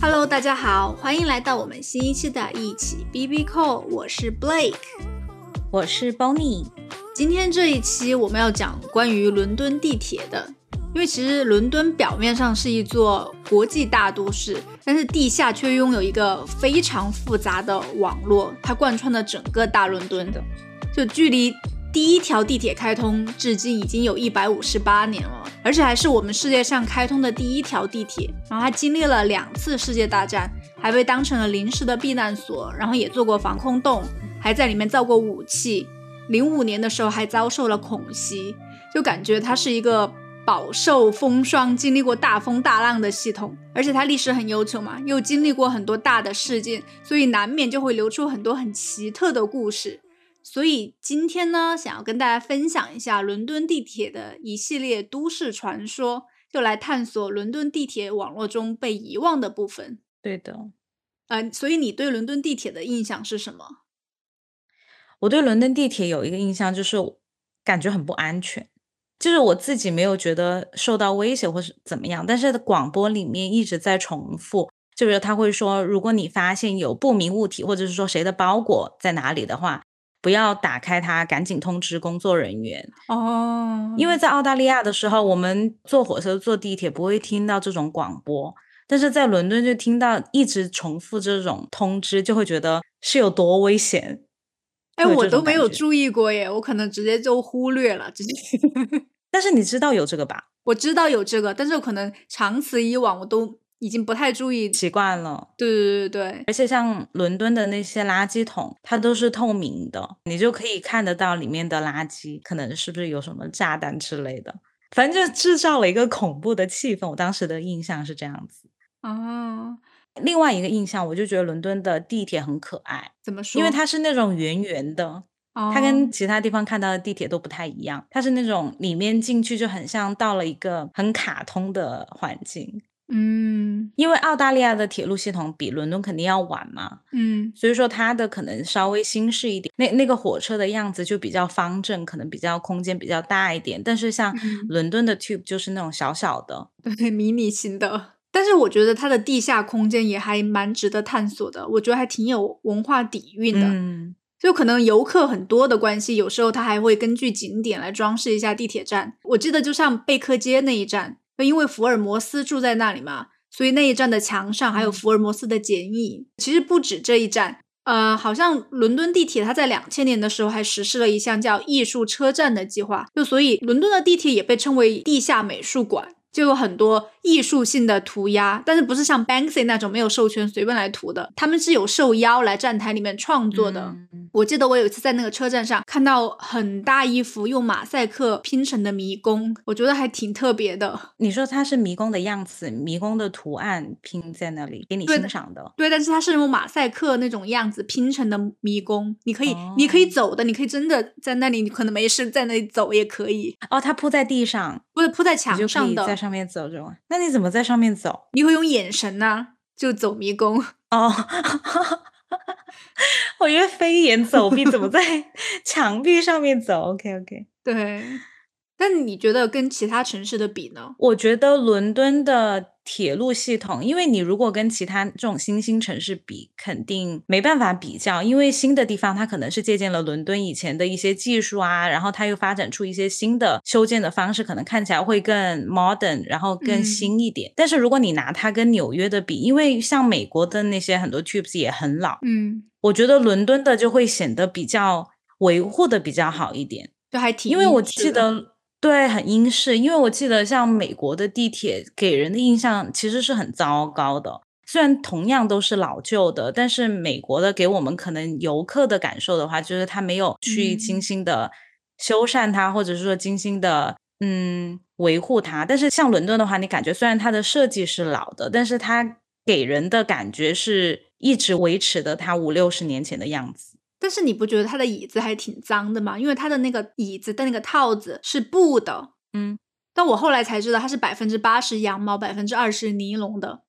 Hello，大家好，欢迎来到我们新一期的一起 B B Call，我是 Blake，我是 Bonnie。今天这一期我们要讲关于伦敦地铁的，因为其实伦敦表面上是一座国际大都市，但是地下却拥有一个非常复杂的网络，它贯穿了整个大伦敦的。就距离第一条地铁开通至今已经有一百五十八年了，而且还是我们世界上开通的第一条地铁。然后它经历了两次世界大战，还被当成了临时的避难所，然后也做过防空洞，还在里面造过武器。零五年的时候还遭受了恐袭，就感觉它是一个饱受风霜、经历过大风大浪的系统。而且它历史很悠久嘛，又经历过很多大的事件，所以难免就会流出很多很奇特的故事。所以今天呢，想要跟大家分享一下伦敦地铁的一系列都市传说，就来探索伦敦地铁网络中被遗忘的部分。对的，呃，所以你对伦敦地铁的印象是什么？我对伦敦地铁有一个印象，就是感觉很不安全。就是我自己没有觉得受到威胁或是怎么样，但是广播里面一直在重复，就是他会说，如果你发现有不明物体，或者是说谁的包裹在哪里的话，不要打开它，赶紧通知工作人员。哦，因为在澳大利亚的时候，我们坐火车、坐地铁不会听到这种广播，但是在伦敦就听到一直重复这种通知，就会觉得是有多危险。哎，我都没有。注意过耶，我可能直接就忽略了。直接，但是你知道有这个吧？我知道有这个，但是我可能长此以往，我都已经不太注意。习惯了。对对对对，而且像伦敦的那些垃圾桶，它都是透明的，你就可以看得到里面的垃圾，可能是不是有什么炸弹之类的，反正就制造了一个恐怖的气氛。我当时的印象是这样子。哦，另外一个印象，我就觉得伦敦的地铁很可爱，怎么说？因为它是那种圆圆的，哦它跟其他地方看到的地铁都不太一样，它是那种里面进去就很像到了一个很卡通的环境。嗯因为澳大利亚的铁路系统比伦敦肯定要晚嘛，嗯所以说它的可能稍微新式一点，那那个火车的样子就比较方正，可能比较空间比较大一点。但是像嗯伦敦的 Tube 就是那种小小的，对，迷你型的。但是我觉得它的地下空间也还蛮值得探索的，我觉得还挺有文化底蕴的。嗯，就可能游客很多的关系，有时候它还会根据景点来装饰一下地铁站。我记得就像贝克街那一站，因为福尔摩斯住在那里嘛，所以那一站的墙上还有嗯福尔摩斯的剪影。其实不止这一站，呃，好像伦敦地铁它在两千年的时候还实施了一项叫艺术车站的计划，就所以伦敦的地铁也被称为地下美术馆。就有很多艺术性的涂鸦，但是不是像 Banksy 那种没有授权随便来涂的，他们是有受邀来站台里面创作的。嗯我记得我有一次在那个车站上看到很大一幅用马赛克拼成的迷宫，我觉得还挺特别的。你说它是迷宫的样子，迷宫的图案拼在那里给你欣赏的。对，但是它是用马赛克那种样子拼成的迷宫，你可以，你可以哦走的，你可以真的在那里，你可能没事在那里走也可以，哦，它铺在地上，不是铺在墙上的在，上面走这种。那你怎么在上面走？你会用眼神呢、就走迷宫。哦，我以为飞檐走壁，怎么在 墙壁上面走？OK OK。对，但你觉得跟其他城市的比呢？我觉得伦敦的铁路系统，因为你如果跟其他这种新兴城市比，肯定没办法比较，因为新的地方它可能是借鉴了伦敦以前的一些技术啊，然后它又发展出一些新的修建的方式，可能看起来会更 modern，然后更嗯新一点。但是如果你拿它跟纽约的比，因为像美国的那些很多 tubes 也很老，嗯，我觉得伦敦的就会显得比较维护的比较好一点。就还挺因为我记得对很英式，因为我记得像美国的地铁给人的印象其实是很糟糕的。虽然同样都是老旧的，但是美国的给我们可能游客的感受的话，就是它没有去嗯精心的修缮它，或者是说精心的嗯维护它。但是像伦敦的话，你感觉虽然它的设计是老的，但是它给人的感觉是一直维持的它五六十年前的样子。但是你不觉得他的椅子还挺脏的吗？因为他的那个椅子的那个套子是布的，嗯，但我后来才知道它是百分之八十羊毛，百分之二十尼龙的。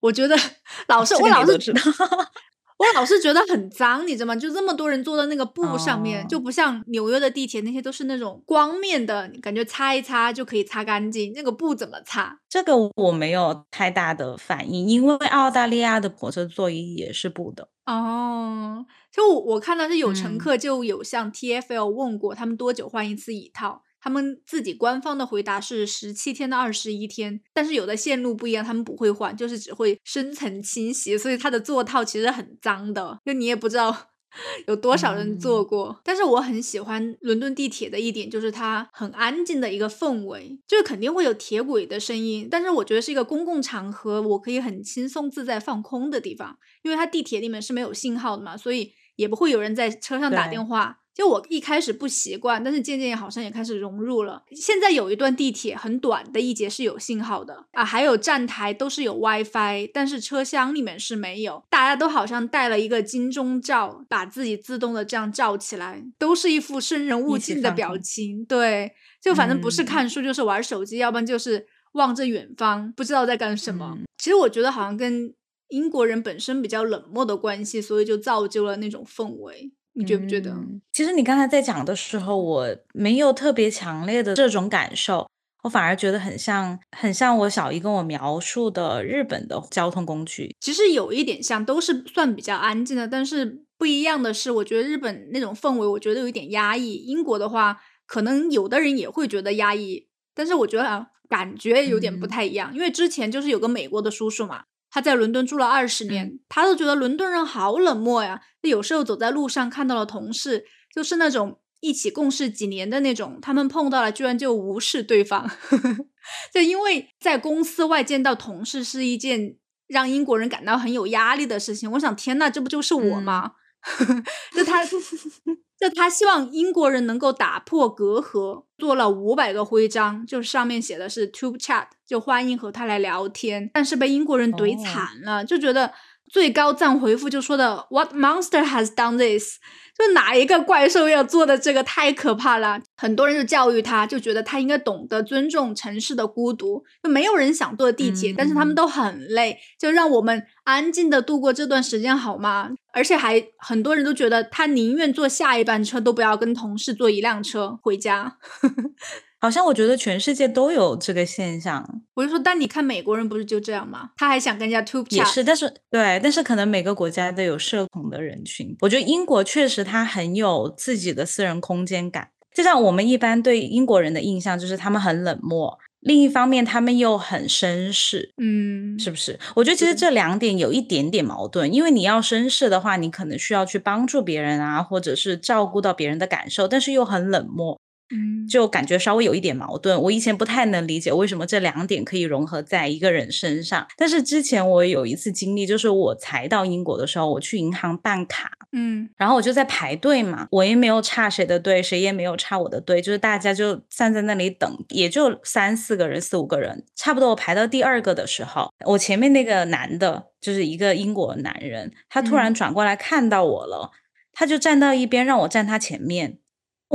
我觉得 老是这我老是 我老是觉得很脏，你知道吗？就这么多人坐在那个布上面，哦就不像纽约的地铁那些都是那种光面的，感觉擦一擦就可以擦干净。那个布怎么擦？这个我没有太大的反应，因为澳大利亚的火车座椅也是布的。哦，就我我看到是有乘嗯客就有向 TFL 问过他们多久换一次椅套，他们自己官方的回答是十七天到二十一天，但是有的线路不一样，他们不会换，就是只会深层清洗，所以它的座套其实很脏的，就你也不知道。有多少人坐嗯过？但是我很喜欢伦敦地铁的一点就是它很安静的一个氛围，就是肯定会有铁轨的声音，但是我觉得是一个公共场合，我可以很轻松自在放空的地方。因为它地铁里面是没有信号的嘛，所以也不会有人在车上打电话。就我一开始不习惯，但是渐渐也好像也开始融入了。现在有一段地铁很短的一节是有信号的啊，还有站台都是有 WiFi，但是车厢里面是没有。大家都好像戴了一个金钟罩，把自己自动的这样罩起来，都是一副生人勿近的表情。对，就反正不是嗯看书就是玩手机，要不然就是望着远方，不知道在干什么。嗯其实我觉得好像跟英国人本身比较冷漠的关系，所以就造就了那种氛围。你觉不觉得？嗯其实你刚才在讲的时候，我没有特别强烈的这种感受，我反而觉得很像，很像我小姨跟我描述的日本的交通工具。其实有一点像，都是算比较安静的，但是不一样的是，我觉得日本那种氛围，我觉得有一点压抑。英国的话，可能有的人也会觉得压抑，但是我觉得啊，感觉有点不嗯太一样。因为之前就是有个美国的叔叔嘛，他在伦敦住了二十年，嗯他都觉得伦敦人好冷漠呀。有时候走在路上看到了同事，就是那种一起共事几年的那种，他们碰到了居然就无视对方。就因为在公司外见到同事是一件让英国人感到很有压力的事情。我想，天呐，这不就是我吗？就他，就他希望英国人能够打破隔阂，做了五百个徽章，就上面写的是 Tube Chat，就欢迎和他来聊天。但是被英国人怼哦惨了，就觉得最高赞回复就说的 What monster has done this？就哪一个怪兽要做的这个太可怕了。很多人就教育他，就觉得他应该懂得尊重城市的孤独。就没有人想坐地铁，但是他们嗯都很累，就让我们安静的度过这段时间好吗？而且还很多人都觉得他宁愿坐下一班车，都不要跟同事坐一辆车回家。好像我觉得全世界都有这个现象，我就说，但你看美国人不是就这样吗？他还想跟人家 tube 也 chat，是，但是对，但是可能每个国家都有社恐的人群。我觉得英国确实他很有自己的私人空间感，就像我们一般对英国人的印象就是他们很冷漠，另一方面他们又很绅士，嗯，是不是？我觉得其实对这两点有一点点矛盾，因为你要绅士的话，你可能需要去帮助别人啊，或者是照顾到别人的感受，但是又很冷漠。嗯，就感觉稍微有一点矛盾。我以前不太能理解为什么这两点可以融合在一个人身上，但是之前我有一次经历，就是我才到英国的时候，我去银行办卡，嗯然后我就在排队嘛，我也没有插谁的队，谁也没有插我的队，就是大家就站在那里等，也就三四个人、四五个人，差不多我排到第二个的时候，我前面那个男的，就是一个英国男人，他突然嗯转过来看到我了，他就站到一边让我站他前面。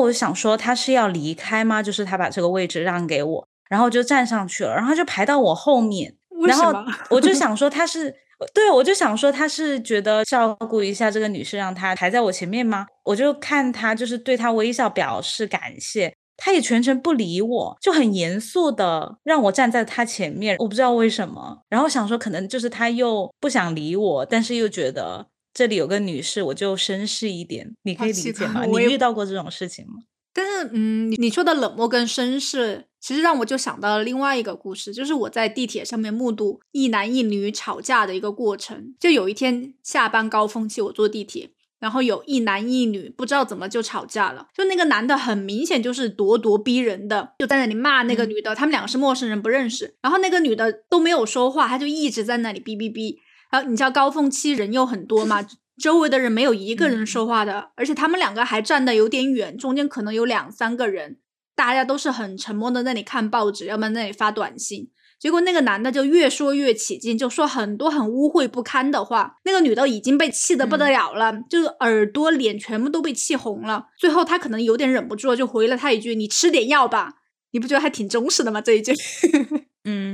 我就想说他是要离开吗？就是他把这个位置让给我，然后就站上去了，然后他就排到我后面，然后？我就想 说他是，对我就想说他是觉得照顾一下这个女士，让她排在我前面吗？我就看他就是对他微笑表示感谢，他也全程不理我，就很严肃的让我站在他前面，我不知道为什么。然后想说可能就是他又不想理我，但是又觉得这里有个女士，我就绅士一点，你可以理解吗？你遇到过这种事情吗？但是，嗯，你你说的冷漠跟绅士，其实让我就想到了另外一个故事，就是我在地铁上面目睹一男一女吵架的一个过程。就有一天下班高峰期，我坐地铁，然后有一男一女不知道怎么就吵架了。就那个男的很明显就是咄咄逼人的，就在那里骂那个嗯女的，他们两个是陌生人，不认识。然后那个女的都没有说话，她就一直在那里哔哔哔。然后你知道高峰期人又很多嘛，周围的人没有一个人嗯说话的，而且他们两个还站得有点远，中间可能有两三个人，大家都是很沉默的在那里看报纸，要么在那里发短信。结果那个男的就越说越起劲，就说很多很污秽不堪的话。那个女的已经被气得不得了了，就是耳朵、脸全部都被气红了。最后她可能有点忍不住了，就回了他一句：“你吃点药吧。”你不觉得还挺忠实的吗？这一句。嗯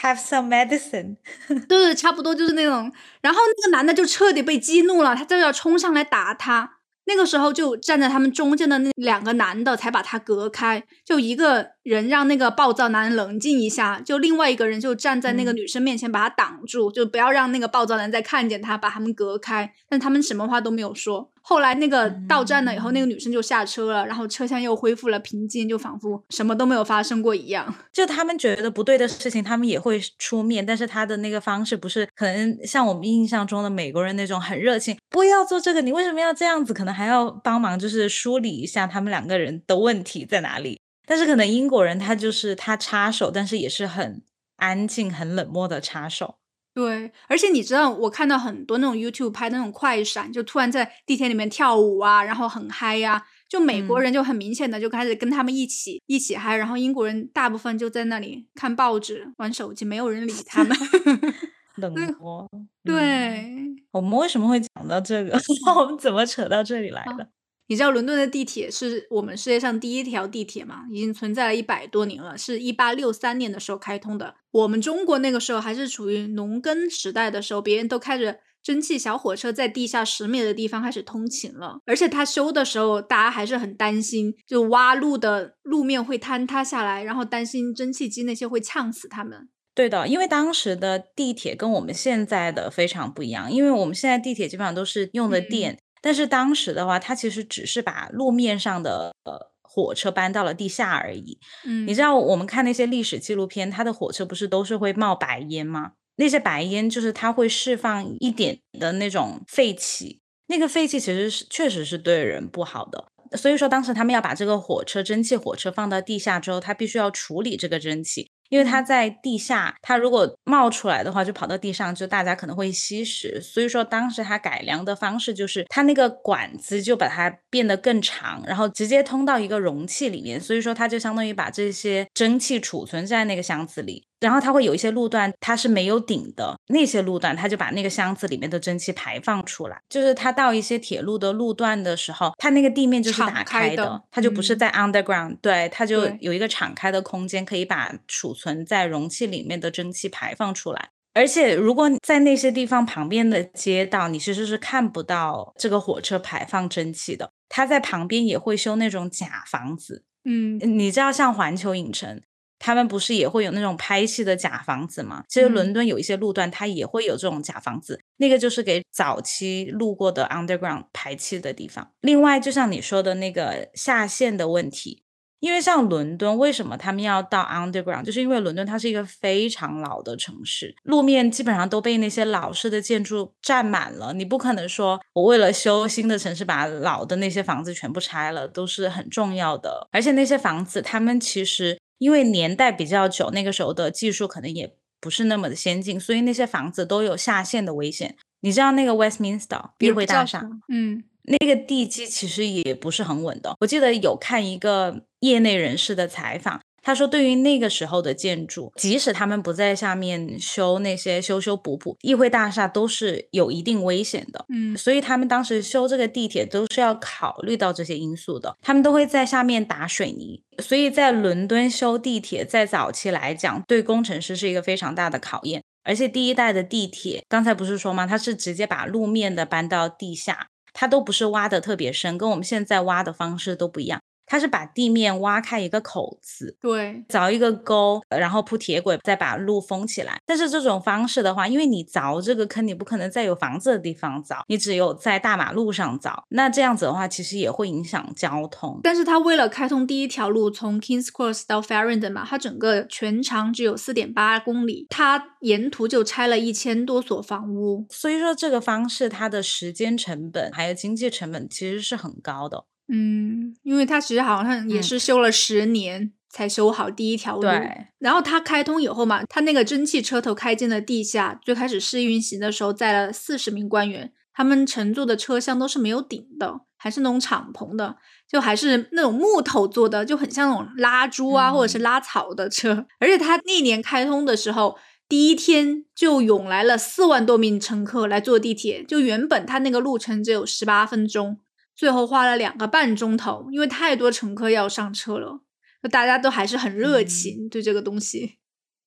，have some medicine，对 对，差不多就是那种。然后那个男的就彻底被激怒了，他就要冲上来打他。那个时候就站在他们中间的那两个男的才把他隔开，就一个人让那个暴躁男冷静一下，就另外一个人就站在那个女生面前把她挡住，就不要让那个暴躁男再看见他，把他们隔开。但他们什么话都没有说。后来那个到站了以后，那个女生就下车了，然后车厢又恢复了平静，就仿佛什么都没有发生过一样。就他们觉得不对的事情，他们也会出面，但是他的那个方式不是可能像我们印象中的美国人那种很热情，不要做这个，你为什么要这样子？可能还要帮忙，就是梳理一下他们两个人的问题在哪里。但是可能英国人他就是他插手，但是也是很安静、很冷漠的插手。对，而且你知道，我看到很多那种 YouTube 拍那种快闪，就突然在地铁里面跳舞啊，然后很嗨呀。就美国人就很明显的就开始跟他们一起一起嗨，然后英国人大部分就在那里看报纸、玩手机，没有人理他们。冷漠。对，我们为什么会讲到这个？我们怎么扯到这里来的？你知道伦敦的地铁是我们世界上第一条地铁吗？已经存在了一百多年了，是一八六三年的时候开通的。我们中国那个时候还是处于农耕时代的时候，别人都开着蒸汽小火车在地下十米的地方开始通勤了。而且他修的时候，大家还是很担心，就挖路的路面会坍塌下来，然后担心蒸汽机那些会呛死他们。对的，因为当时的地铁跟我们现在的非常不一样，因为我们现在地铁基本上都是用的电。但是当时的话，它其实只是把路面上的呃火车搬到了地下而已。嗯，你知道我们看那些历史纪录片，它的火车不是都是会冒白烟吗？那些白烟就是它会释放一点的那种废气，那个废气其实是确实是对人不好的。所以说当时他们要把这个火车蒸汽火车放到地下之后，它必须要处理这个蒸汽。因为它在地下，它如果冒出来的话，就跑到地上，就大家可能会吸食。所以说，当时它改良的方式就是，它那个管子就把它变得更长，然后直接通到一个容器里面。所以说，它就相当于把这些蒸汽储存在那个箱子里。然后它会有一些路段，它是没有顶的，那些路段它就把那个箱子里面的蒸汽排放出来。就是它到一些铁路的路段的时候，它那个地面就是打开的，它就不是在 underground，对，它就有一个敞开的空间，可以把储存在容器里面的蒸汽排放出来。而且如果在那些地方旁边的街道，你其实是看不到这个火车排放蒸汽的。它在旁边也会修那种假房子，嗯，你知道像环球影城。他们不是也会有那种拍戏的假房子吗？其实伦敦有一些路段，它也会有这种假房子，那个就是给早期路过的 underground 排气的地方。另外，就像你说的那个下线的问题，因为像伦敦，为什么他们要到 underground？就是因为伦敦它是一个非常老的城市，路面基本上都被那些老式的建筑占满了。你不可能说我为了修新的城市，把老的那些房子全部拆了，都是很重要的。而且那些房子，他们其实。因为年代比较久，那个时候的技术可能也不是那么的先进，所以那些房子都有下陷的危险。你知道那个 Westminster 议会大厦，嗯，那个地基其实也不是很稳的。我记得有看一个业内人士的采访。他说：“对于那个时候的建筑，即使他们不在下面修那些修修补补，议会大厦都是有一定危险的。嗯，所以他们当时修这个地铁都是要考虑到这些因素的。他们都会在下面打水泥。所以在伦敦修地铁，在早期来讲，对工程师是一个非常大的考验。而且第一代的地铁，刚才不是说吗？它是直接把路面的搬到地下，它都不是挖的特别深，跟我们现在挖的方式都不一样。”它是把地面挖开一个口子，对，凿一个沟，然后铺铁轨，再把路封起来。但是这种方式的话，因为你凿这个坑，你不可能在有房子的地方凿，你只有在大马路上凿。那这样子的话，其实也会影响交通。但是它为了开通第一条路，从 Kings Cross 到 Farringdon 嘛，它整个全长只有四点八公里，它沿途就拆了一千多所房屋。所以说这个方式，它的时间成本还有经济成本其实是很高的。嗯，因为他其实好像也是修了十年才修好第一条路。对。然后它开通以后嘛，它那个蒸汽车头开进了地下，最开始试运行的时候载了四十名官员，他们乘坐的车厢都是没有顶的，还是那种敞篷的，就还是那种木头做的，就很像那种拉猪啊或者是拉草的车。而且它那年开通的时候，第一天就涌来了四万多名乘客来坐地铁，就原本它那个路程只有十八分钟。最后花了两个半钟头，因为太多乘客要上车了，大家都还是很热情对这个东西。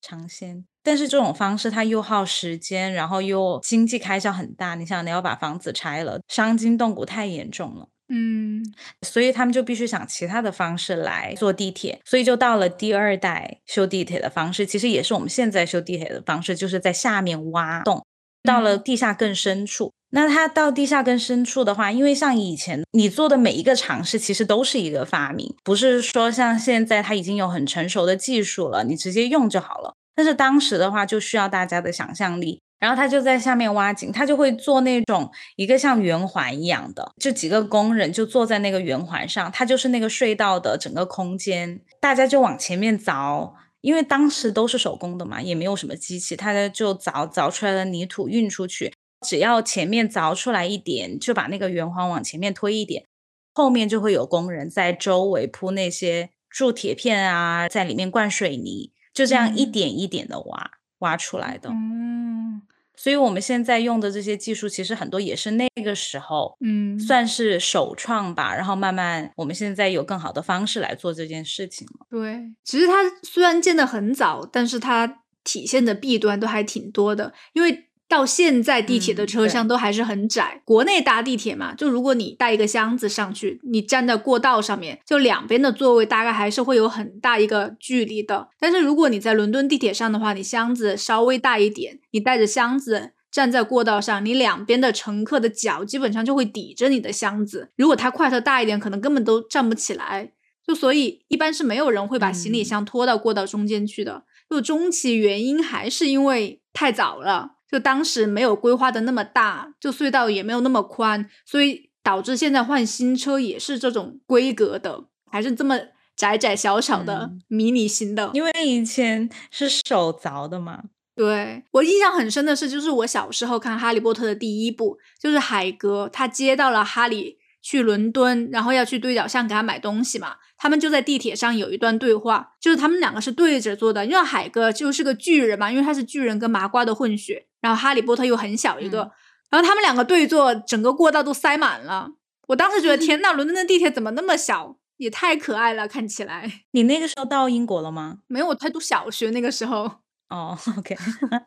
尝鲜。但是这种方式它又耗时间，然后又经济开销很大。你想，你要把房子拆了，伤筋动骨太严重了。嗯，所以他们就必须想其他的方式来坐地铁，所以就到了第二代修地铁的方式，其实也是我们现在修地铁的方式，就是在下面挖洞，到了地下更深处。那它到地下更深处的话，因为像以前你做的每一个尝试，其实都是一个发明，不是说像现在它已经有很成熟的技术了，你直接用就好了。但是当时的话，就需要大家的想象力。然后他就在下面挖井，他就会做那种一个像圆环一样的，就几个工人就坐在那个圆环上，它就是那个隧道的整个空间，大家就往前面凿，因为当时都是手工的嘛，也没有什么机器，他就凿凿出来的泥土运出去，只要前面凿出来一点，就把那个圆环往前面推一点，后面就会有工人在周围铺那些铸铁片啊，在里面灌水泥，就这样一点一点的挖挖出来的。嗯。所以我们现在用的这些技术，其实很多也是那个时候，嗯，算是首创吧。然后慢慢，我们现在有更好的方式来做这件事情了。对，其实它虽然建的很早，但是它体现的弊端都还挺多的，因为。到现在，地铁的车厢都还是很窄。国内搭地铁嘛，就如果你带一个箱子上去，你站在过道上面，就两边的座位大概还是会有很大一个距离的。但是如果你在伦敦地铁上的话，你箱子稍微大一点，你带着箱子站在过道上，你两边的乘客的脚基本上就会抵着你的箱子。如果它块头大一点，可能根本都站不起来。就所以一般是没有人会把行李箱拖到过道中间去的。就终其原因还是因为太早了。就当时没有规划的那么大，就隧道也没有那么宽，所以导致现在换新车也是这种规格的，还是这么窄窄小小的迷你型的。因为以前是手凿的嘛。对我印象很深的是，就是我小时候看《哈利波特》的第一部，就是海格他接到了哈利。去伦敦，然后要去对角巷给他买东西嘛。他们就在地铁上有一段对话，就是他们两个是对着坐的。因为海哥就是个巨人嘛，因为他是巨人跟麻瓜的混血。然后哈利波特又很小一个，然后他们两个对坐，整个过道都塞满了。我当时觉得 天呐，伦敦的地铁怎么那么小，也太可爱了，看起来。你那个时候到英国了吗？没有，我才读小学那个时候。哦，OK，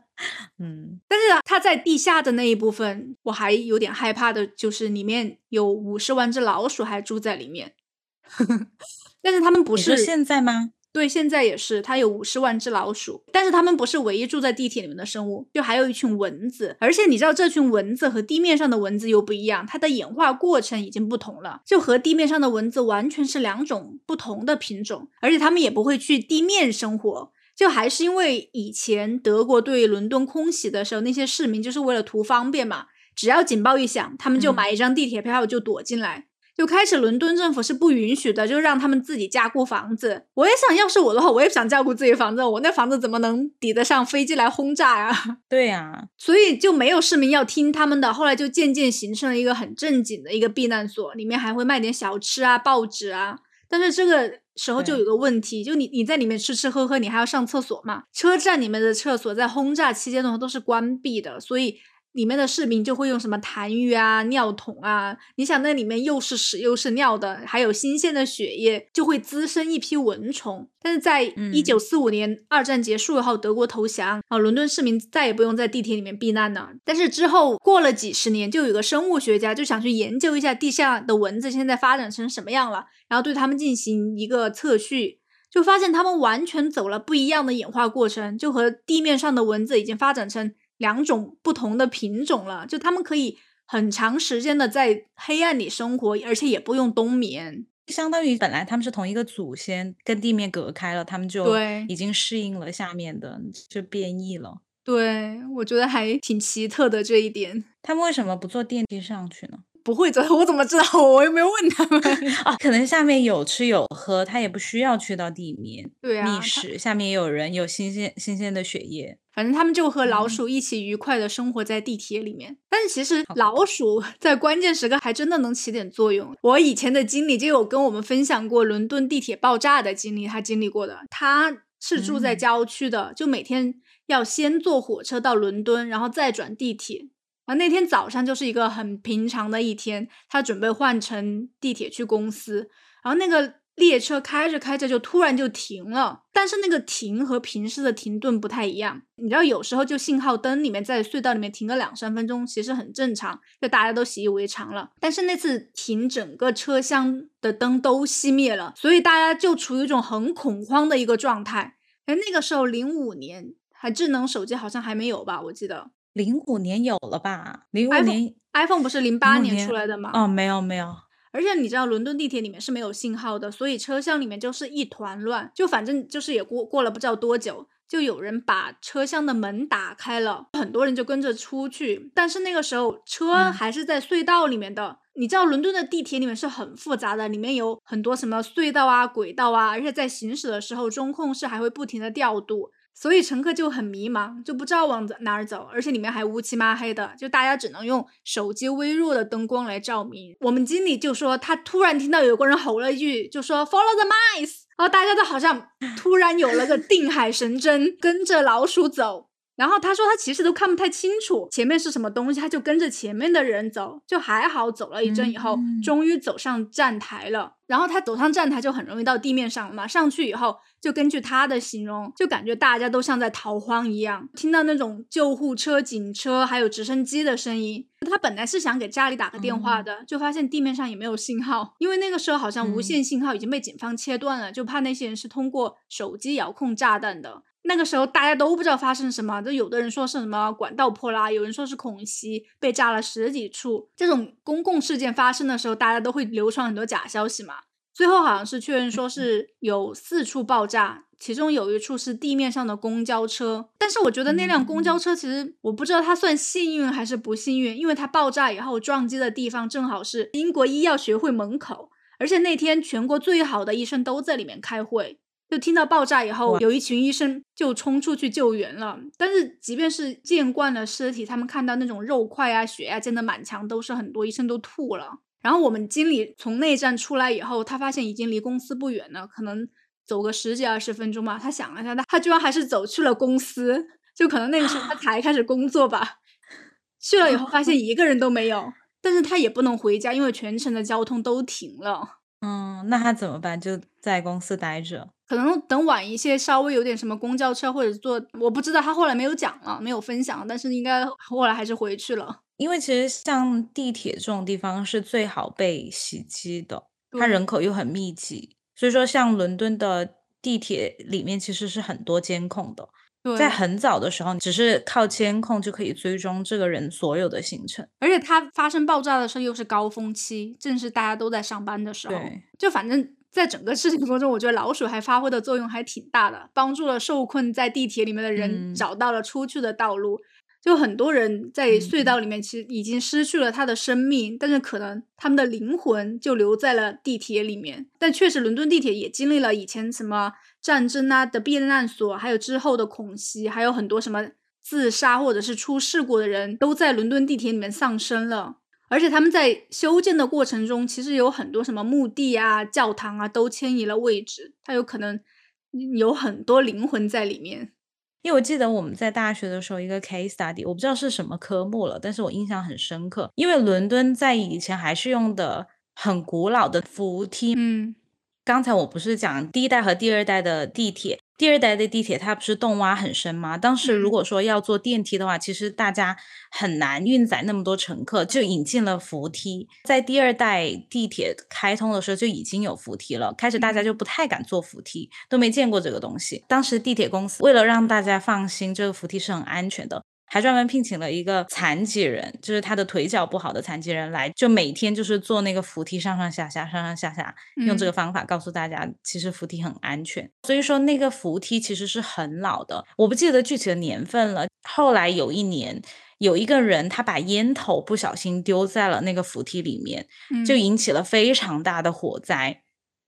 嗯，但是他在地下的那一部分，我还有点害怕的，就是里面有五十万只老鼠还住在里面。但是他们不是现在吗？对，现在也是，它有五十万只老鼠，但是它们不是唯一住在地铁里面的生物，就还有一群蚊子。而且你知道，这群蚊子和地面上的蚊子又不一样，它的演化过程已经不同了，就和地面上的蚊子完全是两种不同的品种，而且它们也不会去地面生活。就还是因为以前德国对伦敦空袭的时候，那些市民就是为了图方便嘛，只要警报一响，他们就买一张地铁票就躲进来。就开始伦敦政府是不允许的，就让他们自己加固房子。我也想要是我的话，我也想加固自己房子。我那房子怎么能抵得上飞机来轰炸呀？对呀，所以就没有市民要听他们的。后来就渐渐形成了一个很正经的一个避难所，里面还会卖点小吃啊、报纸啊。但是这个。时候就有个问题，就你你在里面吃吃喝喝，你还要上厕所嘛？车站里面的厕所在轰炸期间的话都是关闭的，所以。里面的士兵就会用什么痰盂啊、尿桶啊，你想那里面又是屎又是尿的，还有新鲜的血液，就会滋生一批蚊虫。但是在一九四五年二战结束以后，德国投降，啊，伦敦市民再也不用在地铁里面避难了。但是之后过了几十年，就有个生物学家就想去研究一下地下的蚊子现在发展成什么样了，然后对他们进行一个测序，就发现它们完全走了不一样的演化过程，就和地面上的蚊子已经发展成。两种不同的品种了，就它们可以很长时间的在黑暗里生活，而且也不用冬眠，相当于本来他们是同一个祖先，跟地面隔开了，他们就已经适应了下面的，就变异了。对，我觉得还挺奇特的这一点。他们为什么不坐电梯上去呢？不会走，我怎么知道？我又没有问他们啊。可能下面有吃有喝，他也不需要去到地面。对啊，觅食下面也有人，有新鲜新鲜的血液。反正他们就和老鼠一起愉快的生活在地铁里面。但是其实老鼠在关键时刻还真的能起点作用。我以前的经历就有跟我们分享过伦敦地铁爆炸的经历，他经历过的。他是住在郊区的，就每天要先坐火车到伦敦，然后再转地铁。啊，那天早上就是一个很平常的一天，他准备换乘地铁去公司，然后那个列车开着开着就突然就停了，但是那个停和平时的停顿不太一样。你知道，有时候就信号灯里面在隧道里面停个两三分钟，其实很正常，就大家都习以为常了。但是那次停，整个车厢的灯都熄灭了，所以大家就处于一种很恐慌的一个状态。哎，那个时候零五年，还智能手机好像还没有吧？我记得零五年有了吧？零五年 iPhone 不是零八年出来的吗？哦，没有没有。而且你知道，伦敦地铁里面是没有信号的，所以车厢里面就是一团乱。就反正就是也过过了不知道多久，就有人把车厢的门打开了，很多人就跟着出去。但是那个时候车还是在隧道里面的。你知道，伦敦的地铁里面是很复杂的，里面有很多什么隧道啊、轨道啊，而且在行驶的时候，中控室还会不停的调度。所以乘客就很迷茫，就不知道往哪儿走，而且里面还乌漆嘛黑的，就大家只能用手机微弱的灯光来照明。我们经理就说，他突然听到有个人吼了一句，就说 “Follow the mice”，然后大家都好像突然有了个定海神针，跟着老鼠走。然后他说他其实都看不太清楚前面是什么东西，他就跟着前面的人走，就还好走了一阵以后，终于走上站台了。然后他走上站台就很容易到地面上了嘛，上去以后就根据他的形容，就感觉大家都像在逃荒一样，听到那种救护车、警车还有直升机的声音。他本来是想给家里打个电话的，就发现地面上也没有信号，因为那个时候好像无线信号已经被警方切断了，就怕那些人是通过手机遥控炸弹的。那个时候大家都不知道发生什么，就有的人说是什么管道破啦，有人说是恐袭被炸了十几处。这种公共事件发生的时候，大家都会流传很多假消息嘛。最后好像是确认说是有四处爆炸，其中有一处是地面上的公交车。但是我觉得那辆公交车其实我不知道它算幸运还是不幸运，因为它爆炸以后撞击的地方正好是英国医药学会门口，而且那天全国最好的医生都在里面开会。就听到爆炸以后，有一群医生就冲出去救援了。但是即便是见惯了尸体，他们看到那种肉块啊、血啊溅得满墙都是，很多医生都吐了。然后我们经理从内站出来以后，他发现已经离公司不远了，可能走个十几二十分钟吧。他想了一下，他他居然还是走去了公司，就可能那个时候他才开始工作吧。去了以后发现一个人都没有，但是他也不能回家，因为全程的交通都停了。嗯，那他怎么办？就在公司待着。可能等晚一些，稍微有点什么公交车或者坐，我不知道他后来没有讲了，没有分享，但是应该后来还是回去了。因为其实像地铁这种地方是最好被袭击的，它人口又很密集，所以说像伦敦的地铁里面其实是很多监控的，在很早的时候，只是靠监控就可以追踪这个人所有的行程。而且它发生爆炸的时候又是高峰期，正是大家都在上班的时候，就反正。在整个事情过程中，我觉得老鼠还发挥的作用还挺大的，帮助了受困在地铁里面的人找到了出去的道路。就很多人在隧道里面，其实已经失去了他的生命，但是可能他们的灵魂就留在了地铁里面。但确实，伦敦地铁也经历了以前什么战争啊的避难所，还有之后的恐袭，还有很多什么自杀或者是出事故的人都在伦敦地铁里面丧生了。而且他们在修建的过程中，其实有很多什么墓地啊、教堂啊都迁移了位置，它有可能有很多灵魂在里面。因为我记得我们在大学的时候一个 case study，我不知道是什么科目了，但是我印象很深刻。因为伦敦在以前还是用的很古老的扶梯。嗯，刚才我不是讲第一代和第二代的地铁。第二代的地铁它不是洞挖很深吗？当时如果说要坐电梯的话，其实大家很难运载那么多乘客，就引进了扶梯。在第二代地铁开通的时候就已经有扶梯了，开始大家就不太敢坐扶梯，都没见过这个东西。当时地铁公司为了让大家放心，这个扶梯是很安全的。还专门聘请了一个残疾人，就是他的腿脚不好的残疾人来，就每天就是坐那个扶梯上上下下，上上下下，用这个方法告诉大家，其实扶梯很安全。所以说那个扶梯其实是很老的，我不记得具体的年份了。后来有一年，有一个人他把烟头不小心丢在了那个扶梯里面，就引起了非常大的火灾。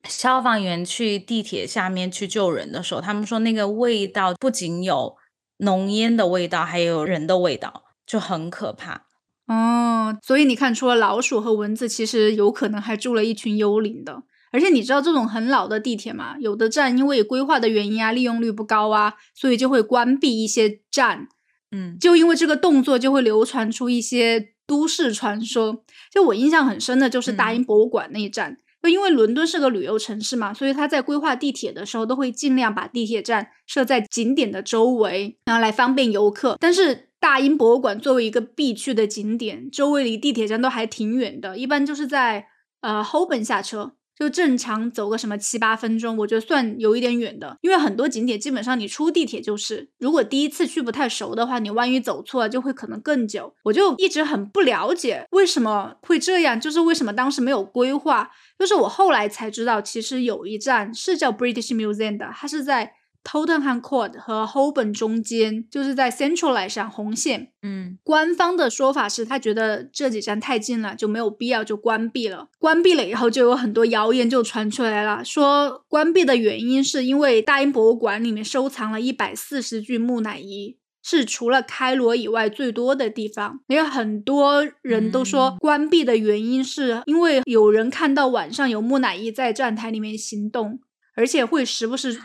消防员去地铁下面去救人的时候，他们说那个味道不仅有。浓烟的味道，还有人的味道，就很可怕哦。所以你看，除了老鼠和蚊子，其实有可能还住了一群幽灵的。而且你知道这种很老的地铁吗？有的站因为规划的原因啊，利用率不高啊，所以就会关闭一些站。嗯，就因为这个动作，就会流传出一些都市传说。就我印象很深的就是大英博物馆那一站。就因为伦敦是个旅游城市嘛，所以他在规划地铁的时候都会尽量把地铁站设在景点的周围，然后来方便游客。但是大英博物馆作为一个必去的景点，周围离地铁站都还挺远的，一般就是在呃 Holborn 下车。就正常走个什么七八分钟，我觉得算有一点远的，因为很多景点基本上你出地铁就是，如果第一次去不太熟的话，你万一走错了就会可能更久。我就一直很不了解为什么会这样，就是为什么当时没有规划，就是我后来才知道，其实有一站是叫 British Museum 的，它是在。Tottenham Court 和 Holborn 中间，就是在 Central Line 上红线。嗯，官方的说法是他觉得这几站太近了，就没有必要就关闭了。关闭了以后，就有很多谣言就传出来了，说关闭的原因是因为大英博物馆里面收藏了一百四十具木乃伊，是除了开罗以外最多的地方。也有很多人都说关闭的原因是因为有人看到晚上有木乃伊在站台里面行动，而且会时不时。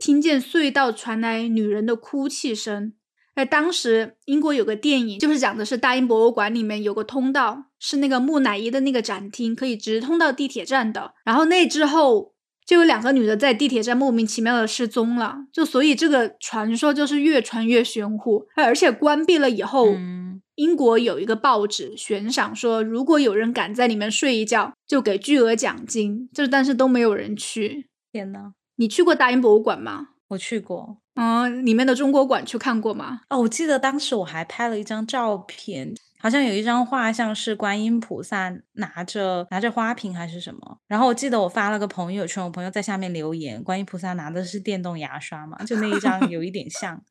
听见隧道传来女人的哭泣声。哎，当时英国有个电影，就是讲的是大英博物馆里面有个通道，是那个木乃伊的那个展厅，可以直通到地铁站的。然后那之后就有两个女的在地铁站莫名其妙的失踪了，就所以这个传说就是越传越玄乎。而且关闭了以后，英国有一个报纸悬赏说，如果有人敢在里面睡一觉，就给巨额奖金。就但是都没有人去。天呐！你去过大英博物馆吗？我去过。嗯，里面的中国馆去看过吗？哦，我记得当时我还拍了一张照片，好像有一张画像是观音菩萨拿着拿着花瓶还是什么。然后我记得我发了个朋友圈，我朋友在下面留言，观音菩萨拿的是电动牙刷嘛，就那一张有一点像，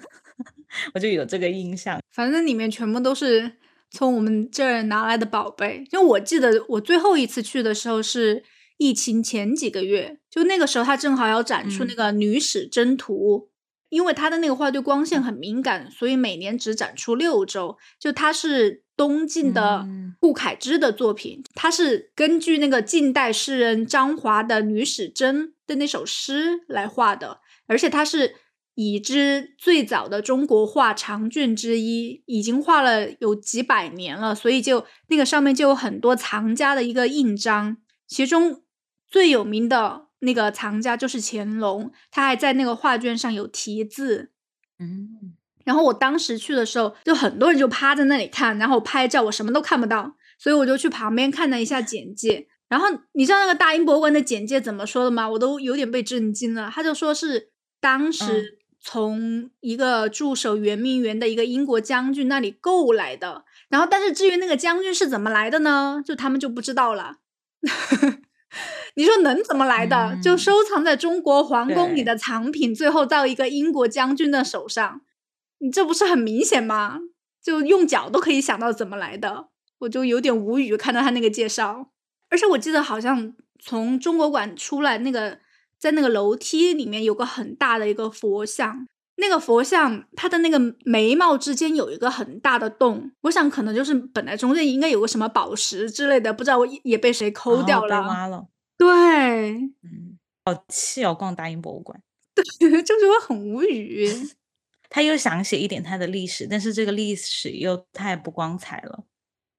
我就有这个印象。反正里面全部都是从我们这儿拿来的宝贝。就我记得我最后一次去的时候是。疫情前几个月，就那个时候，他正好要展出那个女史箴图，因为他的那个画对光线很敏感，所以每年只展出六周。就他是东晋的顾恺之的作品，他是根据那个近代诗人张华的《女史箴》的那首诗来画的，而且他是已知最早的中国画长卷之一，已经画了有几百年了，所以就那个上面就有很多藏家的一个印章，其中。最有名的那个藏家就是乾隆，他还在那个画卷上有题字。嗯，然后我当时去的时候，就很多人就趴在那里看，然后拍照，我什么都看不到，所以我就去旁边看了一下简介。然后你知道那个大英博物馆的简介怎么说的吗？我都有点被震惊了。他就说是当时从一个驻守圆明园的一个英国将军那里购来的。然后，但是至于那个将军是怎么来的呢？就他们就不知道了。你说能怎么来的？就收藏在中国皇宫里的藏品，最后到一个英国将军的手上，你这不是很明显吗？就用脚都可以想到怎么来的，我就有点无语。看到他那个介绍，而且我记得好像从中国馆出来，那个在那个楼梯里面有个很大的一个佛像，那个佛像它的那个眉毛之间有一个很大的洞，我想可能就是本来中间应该有个什么宝石之类的，不知道也被谁抠掉了，挖了。对，嗯，好气哦！逛大英博物馆，对，就是会很无语。他又想写一点他的历史，但是这个历史又太不光彩了。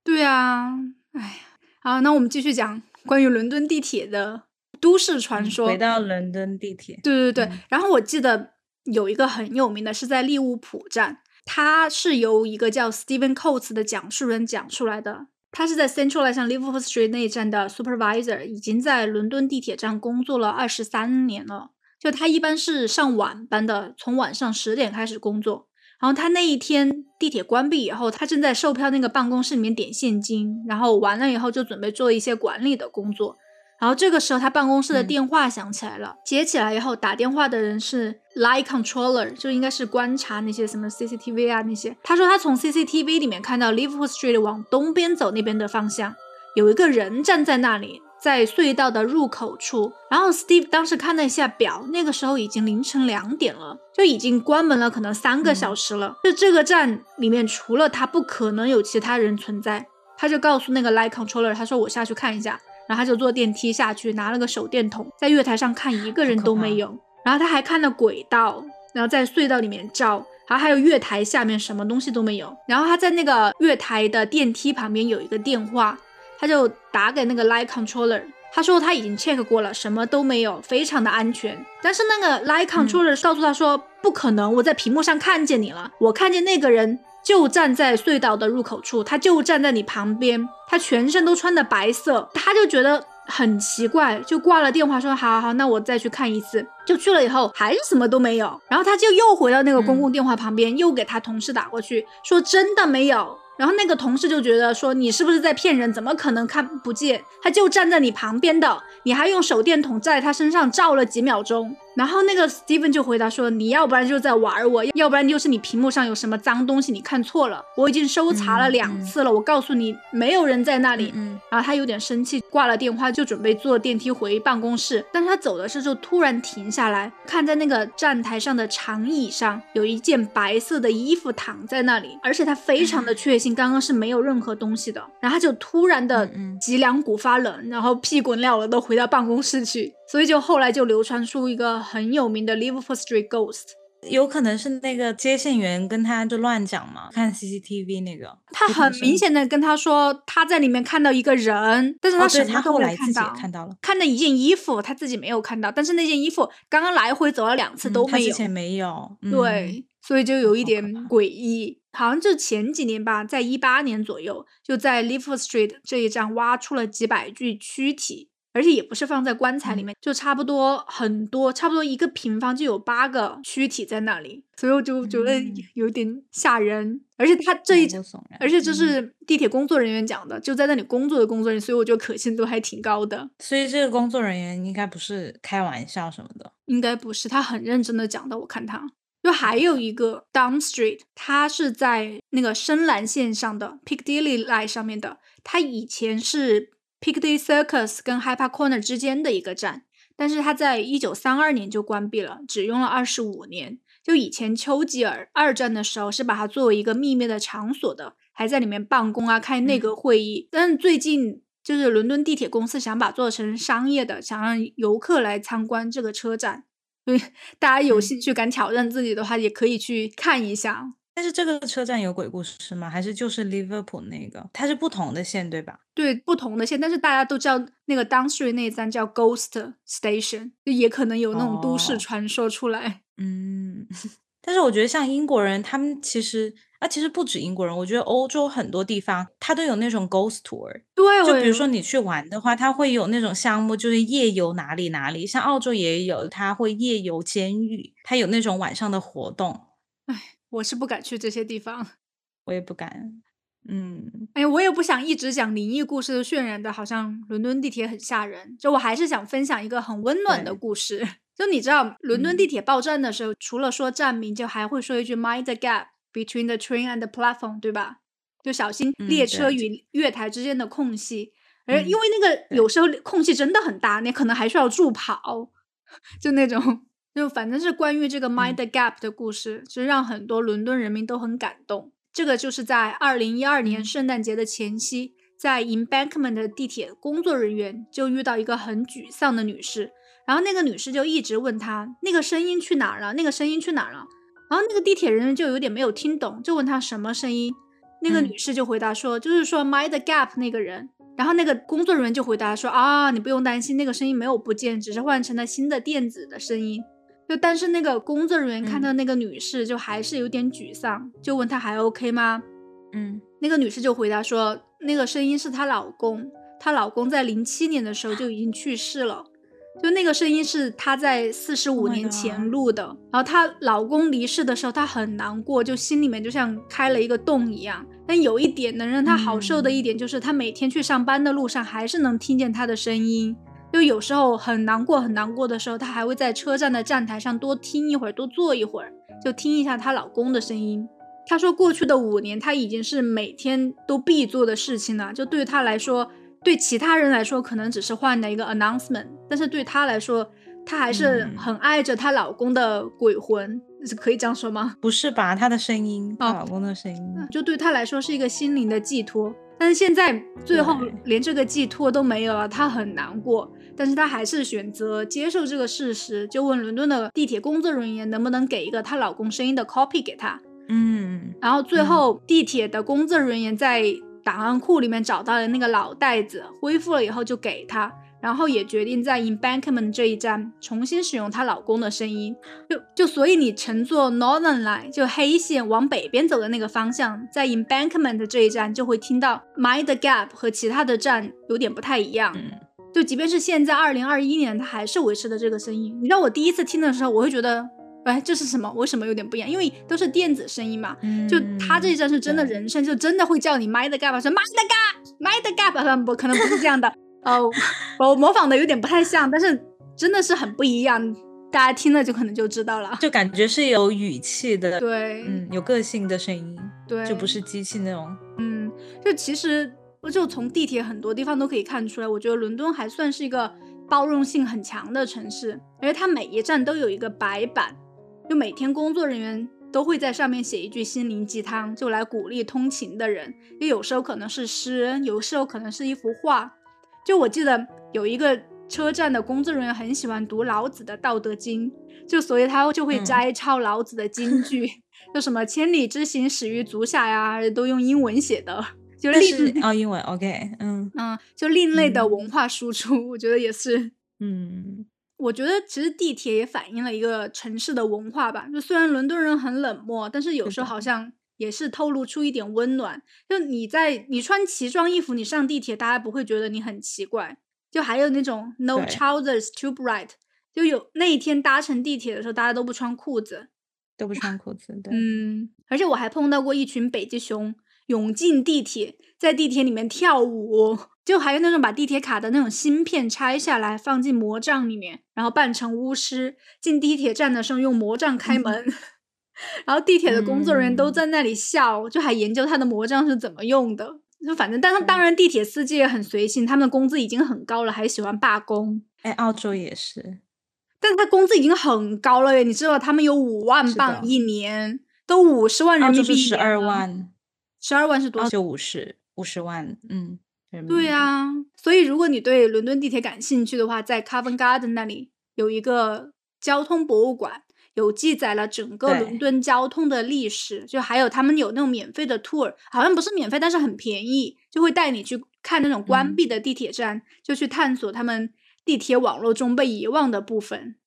对啊，哎呀，好，那我们继续讲关于伦敦地铁的都市传说。回到伦敦地铁，对对对。然后我记得有一个很有名的是在利物浦站，它是由一个叫 Stephen Coates 的讲述人讲出来的。他是在 Central Line Liverpool Street 那一站的 supervisor，已经在伦敦地铁站工作了二十三年了。就他一般是上晚班的，从晚上十点开始工作。然后他那一天地铁关闭以后，他正在售票那个办公室里面点现金，然后完了以后就准备做一些管理的工作。然后这个时候，他办公室的电话响起来了。接起来以后，打电话的人是 Light Controller，就应该是观察那些什么 CCTV 啊那些。他说他从 CCTV 里面看到 Liverpool Street 往东边走那边的方向，有一个人站在那里，在隧道的入口处。然后 Steve 当时看了一下表，那个时候已经凌晨两点了，就已经关门了，可能三个小时了。就这个站里面除了他，不可能有其他人存在。他就告诉那个 Light Controller，他说我下去看一下。然后他就坐电梯下去，拿了个手电筒，在月台上看，一个人都没有。然后他还看了轨道，然后在隧道里面照，然后还有月台下面什么东西都没有。然后他在那个月台的电梯旁边有一个电话，他就打给那个 light controller，他说他已经 check 过了，什么都没有，非常的安全。但是那个 light controller 告诉他说，不可能，我在屏幕上看见你了，我看见那个人就站在隧道的入口处，他就站在你旁边，他全身都穿的白色，他就觉得。很奇怪，就挂了电话，说好好好，那我再去看一次。就去了以后，还是什么都没有。然后他就又回到那个公共电话旁边，又给他同事打过去，说真的没有。然后那个同事就觉得说你是不是在骗人？怎么可能看不见？他就站在你旁边的，你还用手电筒在他身上照了几秒钟。然后那个 Steven 就回答说：“你要不然就在玩我，要不然就是你屏幕上有什么脏东西，你看错了。我已经搜查了两次了，我告诉你，没有人在那里。”然后他有点生气，挂了电话就准备坐电梯回办公室。但是他走的时候突然停下来，看在那个站台上的长椅上有一件白色的衣服躺在那里，而且他非常的确信刚刚是没有任何东西的。然后他就突然的脊梁骨发冷，然后屁滚尿流的回到办公室去。所以就后来就流传出一个很有名的 Liverpool Street Ghost，有可能是那个接线员跟他就乱讲嘛，看 CCTV 那个，他很明显的跟他说他在里面看到一个人，但是他什么都没看到，看到了，看到一件衣服，他自己没有看到，但是那件衣服刚刚来回走了两次都没有，之前没有，对，所以就有一点诡异，好像就前几年吧，在一八年左右，就在 Liverpool Street 这一站挖出了几百具躯体。而且也不是放在棺材里面，就差不多很多，差不多一个平方就有八个躯体在那里，所以我就觉得有点吓人。而且他这一，而且这是地铁工作人员讲的，就在那里工作的工作人员，所以我觉得可信度还挺高的。所以这个工作人员应该不是开玩笑什么的，应该不是，他很认真的讲的。我看他，就还有一个 Down Street，它是在那个深蓝线上的 Piccadilly Line 上面的，他以前是。Piccadilly Circus 跟 Hyde Park Corner 之间的一个站，但是它在一九三二年就关闭了，只用了二十五年。就以前丘吉尔二战的时候是把它作为一个秘密的场所的，还在里面办公啊，开内阁会议。但是最近就是伦敦地铁公司想把做成商业的，想让游客来参观这个车站，所 以大家有兴趣敢挑战自己的话，也可以去看一下。但是这个车站有鬼故事吗？还是就是 Liverpool 那个？它是不同的线对吧？对，不同的线。但是大家都知道那个 Down Street 那站叫 Ghost Station，也可能有那种都市传说出来。嗯，但是我觉得像英国人，他们其实啊，其实不止英国人，我觉得欧洲很多地方它都有那种 Ghost Tour。对，就比如说你去玩的话，它会有那种项目，就是夜游哪里哪里。像澳洲也有，它会夜游监狱，它有那种晚上的活动。唉。我是不敢去这些地方，我也不敢。嗯，哎，我也不想一直讲灵异故事，渲染的好像伦敦地铁很吓人。就我还是想分享一个很温暖的故事。就你知道，伦敦地铁报站的时候，除了说站名，就还会说一句 “mind the gap between the train and the platform”，对吧？就小心列车与月台之间的空隙。而因为那个有时候空隙真的很大，你可能还需要助跑，就那种。就反正是关于这个 Mind Gap 的故事，就让很多伦敦人民都很感动。这个就是在二零一二年圣诞节的前夕，在 Embankment 的地铁工作人员就遇到一个很沮丧的女士，然后那个女士就一直问他那个声音去哪儿了，那个声音去哪儿了。然后那个地铁人员就有点没有听懂，就问他什么声音。那个女士就回答说，就是说 Mind Gap 那个人。然后那个工作人员就回答说啊，你不用担心，那个声音没有不见，只是换成了新的电子的声音。就但是那个工作人员看到那个女士，就还是有点沮丧，就问她还 OK 吗？嗯，那个女士就回答说，那个声音是她老公，她老公在零七年的时候就已经去世了，就那个声音是她在四十五年前录的。然后她老公离世的时候，她很难过，就心里面就像开了一个洞一样。但有一点能让她好受的一点，就是她每天去上班的路上，还是能听见她的声音。就有时候很难过、很难过的时候，她还会在车站的站台上多听一会儿、多坐一会儿，就听一下她老公的声音。她说，过去的五年，她已经是每天都必做的事情了。就对她来说，对其他人来说可能只是换了一个 announcement，但是对她来说，她还是很爱着她老公的鬼魂，是可以这样说吗？不是吧？她的声音，她老公的声音，就对她来说是一个心灵的寄托。但是现在最后连这个寄托都没有了，她很难过。但是她还是选择接受这个事实，就问伦敦的地铁工作人员能不能给一个她老公声音的 copy 给她。嗯，然后最后地铁的工作人员在档案库里面找到了那个老袋子，恢复了以后就给她。然后也决定在 Embankment 这一站重新使用她老公的声音。就就所以你乘坐 Northern Line 就黑线往北边走的那个方向，在 Embankment 这一站就会听到 Mind the Gap 和其他的站有点不太一样。嗯就即便是现在二零二一年，它还是维持的这个声音。你知道我第一次听的时候，我会觉得，哎，这是什么？为什么有点不一样？因为都是电子声音嘛。就他这一站是真的人声，就真的会叫你 Mind the Gap，说 Mind the Gap，Mind the Gap，不可能不是这样的。哦，我模仿的有点不太像，但是真的是很不一样，大家听了就可能就知道了。就感觉是有语气的，对，嗯，有个性的声音，对，就不是机器那种。嗯，就其实就从地铁很多地方都可以看出来，我觉得伦敦还算是一个包容性很强的城市，而且它每一站都有一个白板，就每天工作人员都会在上面写一句心灵鸡汤，就来鼓励通勤的人。就有时候可能是诗，有时候可能是一幅画。就我记得有一个车站的工作人员很喜欢读老子的《道德经》，就所以他就会嗯摘抄老子的金句，就什么“千里之行，始于足下”呀，都用英文写的，就是哦，英文 OK，嗯嗯，就另类的嗯文化输出，我觉得也是。嗯，我觉得其实地铁也反映了一个城市的文化吧。就虽然伦敦人很冷漠，但是有时候好像也是透露出一点温暖。就你在你穿奇装异服，你上地铁，大家不会觉得你很奇怪。就还有那种 no trousers too bright，就有那一天搭乘地铁的时候，大家都不穿裤子。都不穿裤子，对，嗯，而且我还碰到过一群北极熊涌进地铁，在地铁里面跳舞，就还有那种把地铁卡的那种芯片拆下来放进魔杖里面，然后扮成巫师进地铁站的时候用魔杖开门，然后地铁的工作人员都嗯。在那里笑，就还研究他的魔杖是怎么用的。就反正，但他当然，地铁司机也很随性，他们的工资已经很高了，还喜欢罢工。哎，澳洲也是，但是他工资已经很高了耶，你知道他们有五万镑一年，都五十万人澳民币十二一年了，万，十二万是多少？澳洲五十五十万，嗯，对啊，所以如果你对伦敦地铁感兴趣的话，在 Covent Garden 那里有一个交通博物馆，有记载了整个伦敦交通的历史，就还有他们有那种免费的 tour，好像不是免费，但是很便宜，就会带你去看那种关嗯闭的地铁站，就去探索他们地铁网络中被遗忘的部分。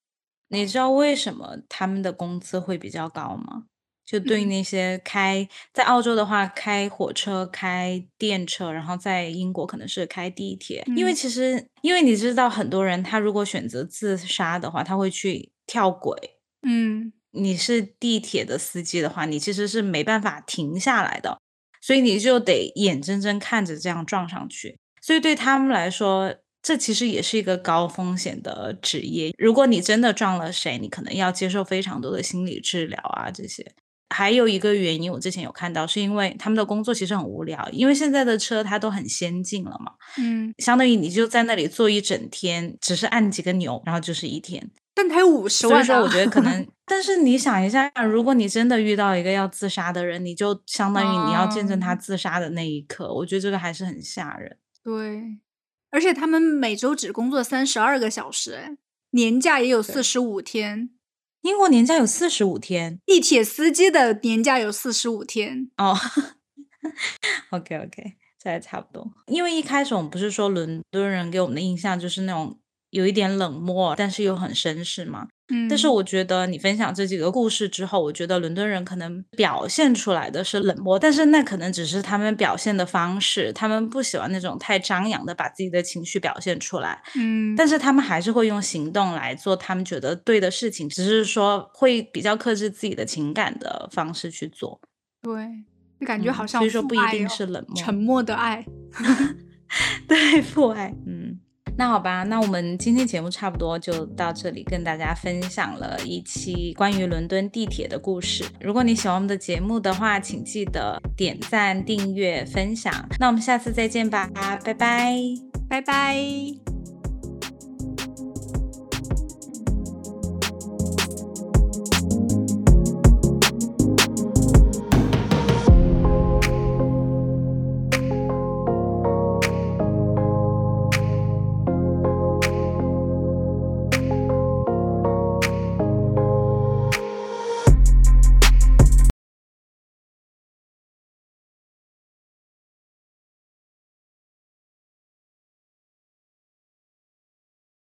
你知道为什么他们的工资会比较高吗？就对那些开在澳洲的话，开火车、开电车，然后在英国可能是开地铁，因为嗯其实因为你知道，很多人他如果选择自杀的话，他会去跳轨。嗯你是地铁的司机的话，你其实是没办法停下来的，所以你就得眼睁睁看着这样撞上去。所以对他们来说，这其实也是一个高风险的职业。如果你真的撞了谁，你可能要接受非常多的心理治疗啊，这些。还有一个原因，我之前有看到，是因为他们的工作其实很无聊，因为现在的车它都很先进了嘛，嗯，相当于你就在那里坐一整天，只是按几个钮，然后就是一天。但他有五十万所以说，我觉得可能，但是你想一下，如果你真的遇到一个要自杀的人，你就相当于你要见证他哦自杀的那一刻，我觉得这个还是很吓人。对，而且他们每周只工作三十二个小时，哎，年假也有对四十五天。英国年假有四十五天地铁司机的年假有四十五天。哦。OK OK，这还差不多。因为一开始我们不是说伦敦人给我们的印象就是那种有一点冷漠，但是又很绅士嘛。嗯，但是我觉得你分享这几个故事之后，我觉得伦敦人可能表现出来的是冷漠，但是那可能只是他们表现的方式，他们不喜欢那种太张扬的把自己的情绪表现出来，嗯，但是他们还是会用行动来做他们觉得对的事情，只是说会比较克制自己的情感的方式去做。对，就感觉嗯好像所以说不一定是冷漠沉默的爱。对，父爱，嗯。那好吧，那我们今天节目差不多就到这里，跟大家分享了一期关于伦敦地铁的故事。如果你喜欢我们的节目的话，请记得点赞、订阅、分享。那我们下次再见吧，拜拜。拜拜。